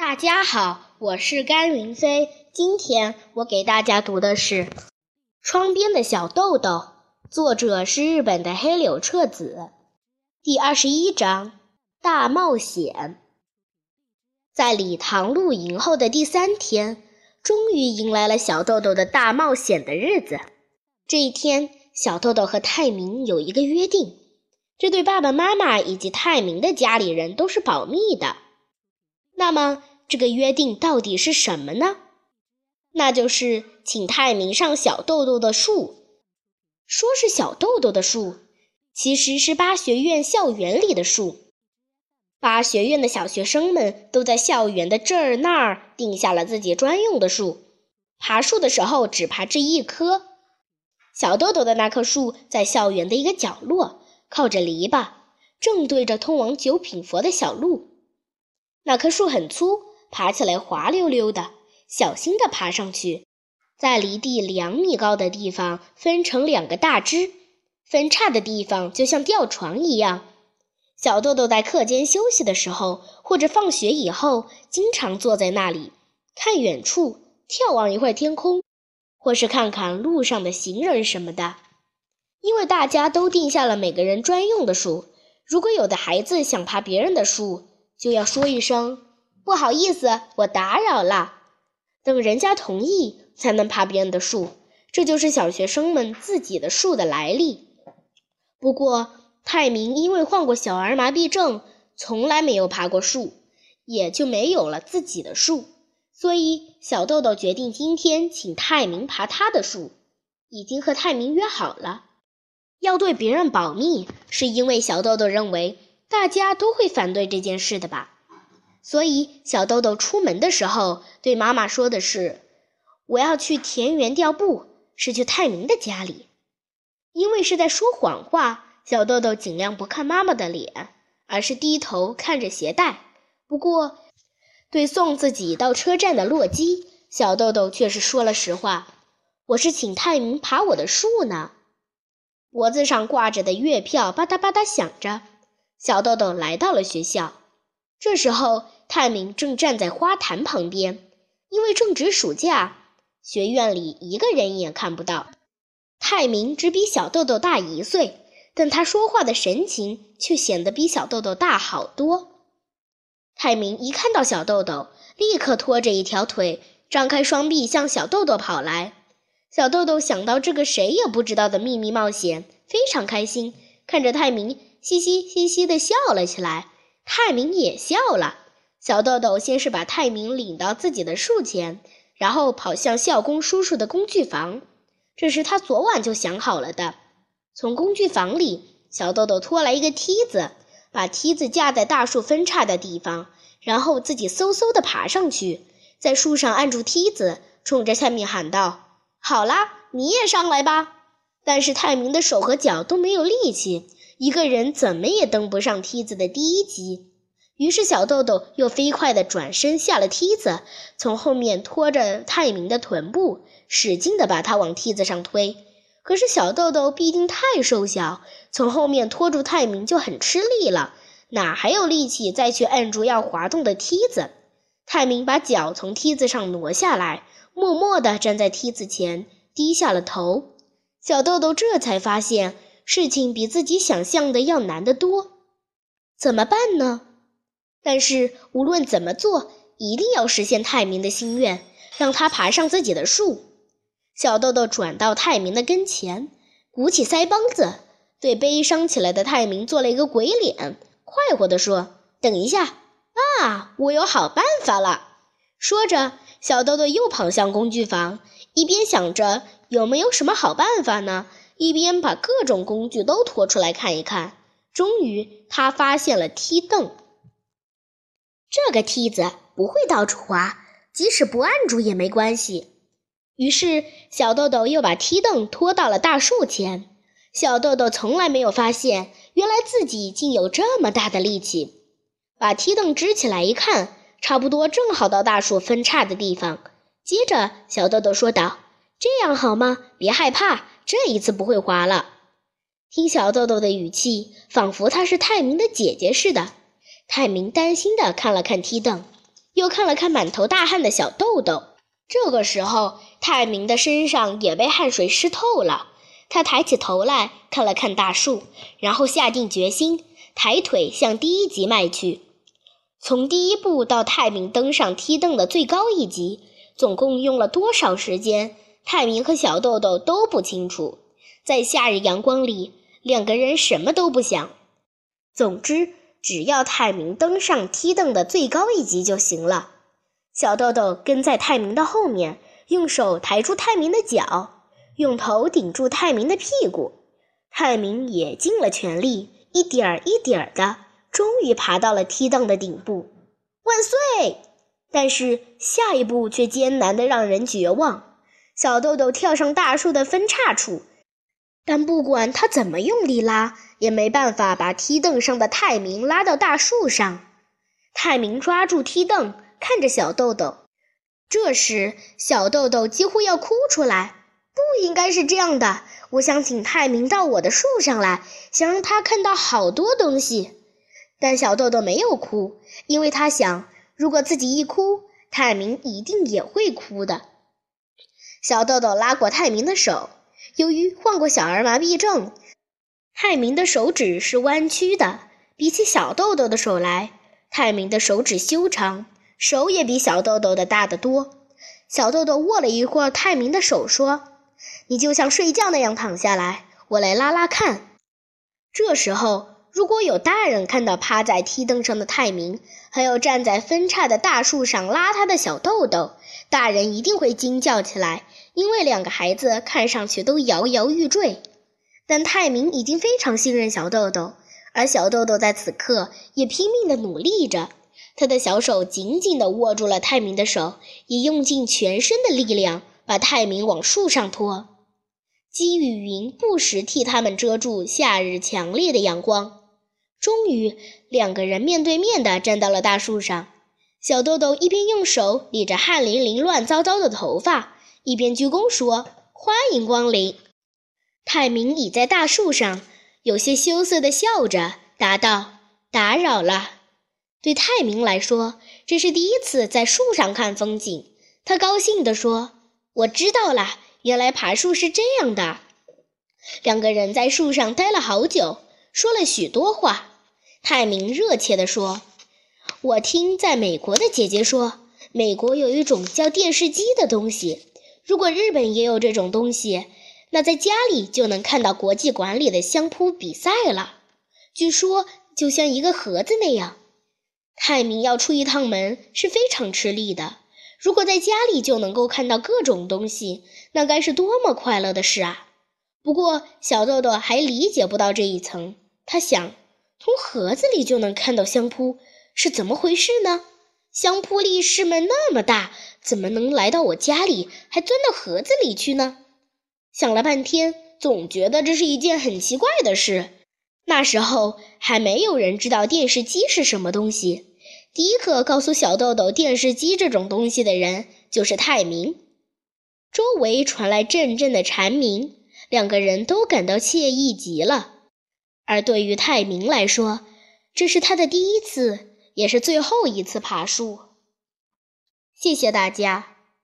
大家好，我是甘云飞。今天我给大家读的是《窗边的小豆豆》，作者是日本的黑柳彻子。第二十一章大冒险。在礼堂露营后的第三天，终于迎来了小豆豆的大冒险的日子。这一天，小豆豆和泰明有一个约定，这对爸爸妈妈以及泰明的家里人都是保密的。那么，这个约定到底是什么呢？那就是请泰明上小豆豆的树。说是小豆豆的树，其实是八学院校园里的树。八学院的小学生们都在校园的这儿那儿定下了自己专用的树，爬树的时候只爬这一棵。小豆豆的那棵树在校园的一个角落，靠着篱笆，正对着通往九品佛的小路。那棵树很粗，爬起来滑溜溜的，小心地爬上去，在离地两米高的地方分成两个大枝，分叉的地方就像吊床一样。小豆豆在课间休息的时候，或者放学以后，经常坐在那里看远处，眺望一会天空，或是看看路上的行人什么的。因为大家都定下了每个人专用的树，如果有的孩子想爬别人的树，就要说一声不好意思，我打扰了。等人家同意，才能爬别人的树。这就是小学生们自己的树的来历。不过，泰明因为患过小儿麻痹症，从来没有爬过树，也就没有了自己的树。所以，小豆豆决定今天请泰明爬他的树。已经和泰明约好了，要对别人保密，是因为小豆豆认为。大家都会反对这件事的吧，所以小豆豆出门的时候对妈妈说的是：“我要去田园调步，是去泰明的家里。”因为是在说谎话，小豆豆尽量不看妈妈的脸，而是低头看着鞋带。不过，对送自己到车站的洛基，小豆豆却是说了实话：“我是请泰明爬我的树呢。”脖子上挂着的月票吧嗒吧嗒响着。小豆豆来到了学校，这时候泰明正站在花坛旁边，因为正值暑假，学院里一个人也看不到。泰明只比小豆豆大一岁，但他说话的神情却显得比小豆豆大好多。泰明一看到小豆豆，立刻拖着一条腿，张开双臂向小豆豆跑来。小豆豆想到这个谁也不知道的秘密冒险，非常开心，看着泰明。嘻嘻嘻嘻地笑了起来，泰明也笑了。小豆豆先是把泰明领到自己的树前，然后跑向校工叔叔的工具房，这是他昨晚就想好了的。从工具房里，小豆豆拖来一个梯子，把梯子架在大树分叉的地方，然后自己嗖嗖地爬上去，在树上按住梯子，冲着下面喊道：“好啦，你也上来吧。”但是泰明的手和脚都没有力气。一个人怎么也登不上梯子的第一级，于是小豆豆又飞快地转身下了梯子，从后面拖着泰明的臀部，使劲地把他往梯子上推。可是小豆豆毕竟太瘦小，从后面拖住泰明就很吃力了，哪还有力气再去按住要滑动的梯子？泰明把脚从梯子上挪下来，默默地站在梯子前，低下了头。小豆豆这才发现。事情比自己想象的要难得多，怎么办呢？但是无论怎么做，一定要实现泰明的心愿，让他爬上自己的树。小豆豆转到泰明的跟前，鼓起腮帮子，对悲伤起来的泰明做了一个鬼脸，快活地说：“等一下啊，我有好办法了。”说着，小豆豆又跑向工具房，一边想着有没有什么好办法呢。一边把各种工具都拖出来看一看，终于他发现了梯凳。这个梯子不会到处滑，即使不按住也没关系。于是小豆豆又把梯凳拖到了大树前。小豆豆从来没有发现，原来自己竟有这么大的力气。把梯凳支起来一看，差不多正好到大树分叉的地方。接着，小豆豆说道：“这样好吗？别害怕。”这一次不会滑了。听小豆豆的语气，仿佛她是泰明的姐姐似的。泰明担心地看了看梯凳，又看了看满头大汗的小豆豆。这个时候，泰明的身上也被汗水湿透了。他抬起头来看了看大树，然后下定决心，抬腿向第一级迈去。从第一步到泰明登上梯凳的最高一级，总共用了多少时间？泰明和小豆豆都不清楚。在夏日阳光里，两个人什么都不想。总之，只要泰明登上梯凳的最高一级就行了。小豆豆跟在泰明的后面，用手抬住泰明的脚，用头顶住泰明的屁股。泰明也尽了全力，一点儿一点儿的，终于爬到了梯凳的顶部。万岁！但是下一步却艰难的让人绝望。小豆豆跳上大树的分叉处，但不管他怎么用力拉，也没办法把梯凳上的泰明拉到大树上。泰明抓住梯凳。看着小豆豆，这时小豆豆几乎要哭出来。不应该是这样的，我想请泰明到我的树上来，想让他看到好多东西。但小豆豆没有哭，因为他想，如果自己一哭，泰明一定也会哭的。小豆豆拉过泰明的手，由于患过小儿麻痹症，泰明的手指是弯曲的，比起小豆豆的手来，泰明的手指修长。手也比小豆豆的大得多。小豆豆握了一会儿泰明的手，说：“你就像睡觉那样躺下来，我来拉拉看。”这时候，如果有大人看到趴在梯凳上的泰明，还有站在分叉的大树上拉他的小豆豆，大人一定会惊叫起来，因为两个孩子看上去都摇摇欲坠。但泰明已经非常信任小豆豆，而小豆豆在此刻也拼命地努力着。他的小手紧紧地握住了泰明的手，也用尽全身的力量把泰明往树上拖。积雨云不时替他们遮住夏日强烈的阳光。终于，两个人面对面地站到了大树上。小豆豆一边用手理着汗淋淋、乱糟糟的头发，一边鞠躬说：“欢迎光临。”泰明倚在大树上，有些羞涩地笑着答道：“打扰了。”对泰明来说，这是第一次在树上看风景。他高兴地说：“我知道了，原来爬树是这样的。”两个人在树上待了好久，说了许多话。泰明热切地说：“我听在美国的姐姐说，美国有一种叫电视机的东西。如果日本也有这种东西，那在家里就能看到国际馆里的相扑比赛了。据说就像一个盒子那样。”泰明要出一趟门是非常吃力的。如果在家里就能够看到各种东西，那该是多么快乐的事啊！不过小豆豆还理解不到这一层。他想，从盒子里就能看到香扑是怎么回事呢？香扑力士们那么大，怎么能来到我家里，还钻到盒子里去呢？想了半天，总觉得这是一件很奇怪的事。那时候还没有人知道电视机是什么东西。第一个告诉小豆豆电视机这种东西的人就是泰明。周围传来阵阵的蝉鸣，两个人都感到惬意极了。而对于泰明来说，这是他的第一次，也是最后一次爬树。谢谢大家。